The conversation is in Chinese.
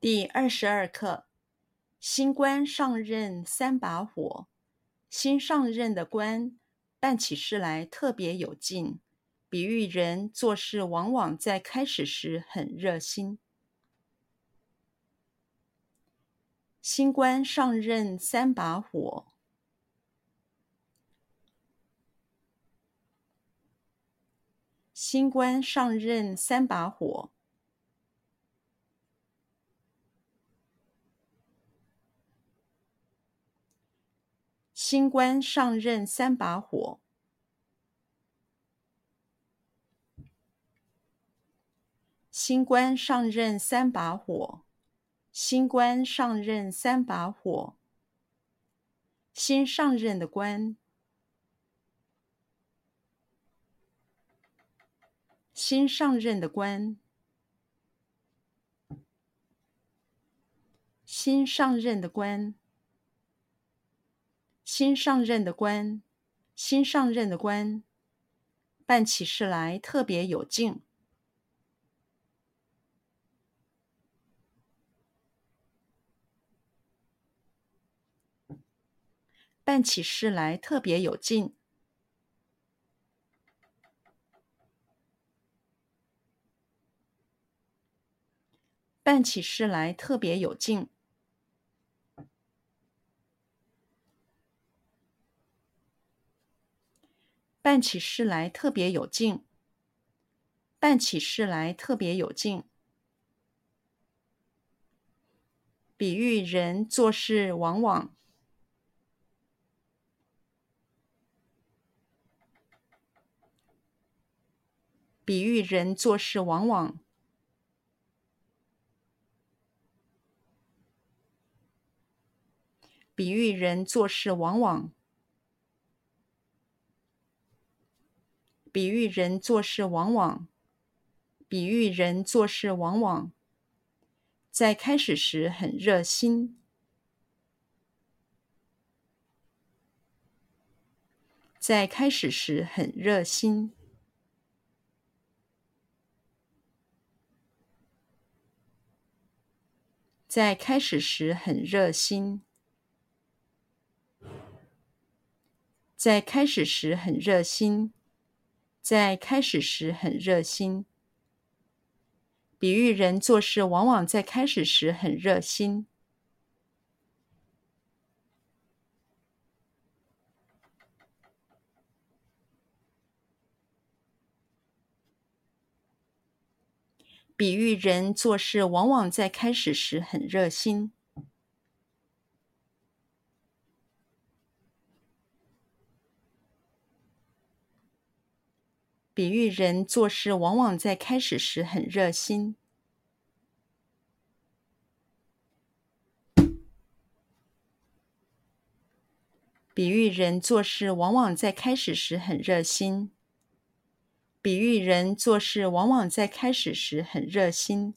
第二十二课：新官上任三把火。新上任的官办起事来特别有劲，比喻人做事往往在开始时很热心。新官上任三把火。新官上任三把火。新官上任三把火。新官上任三把火。新官上任三把火。新上任的官。新上任的官，新上任的官，新上任的官，新上任的官，办起事来特别有劲，办起事来特别有劲。办起事来特别有劲。办起事来特别有劲。办起事来特别有劲。比喻人做事往往。比喻人做事往往。比喻人做事往往，比喻人做事往往，比喻人做事往往，在开始时很热心，在开始时很热心，在开始时很热心。在开始时很热心，在开始时很热心。比喻人做事往往在开始时很热心。比喻人做事往往在开始时很热心。比喻人做事往往在开始时很热心。比喻人做事往往在开始时很热心。比喻人做事往往在开始时很热心。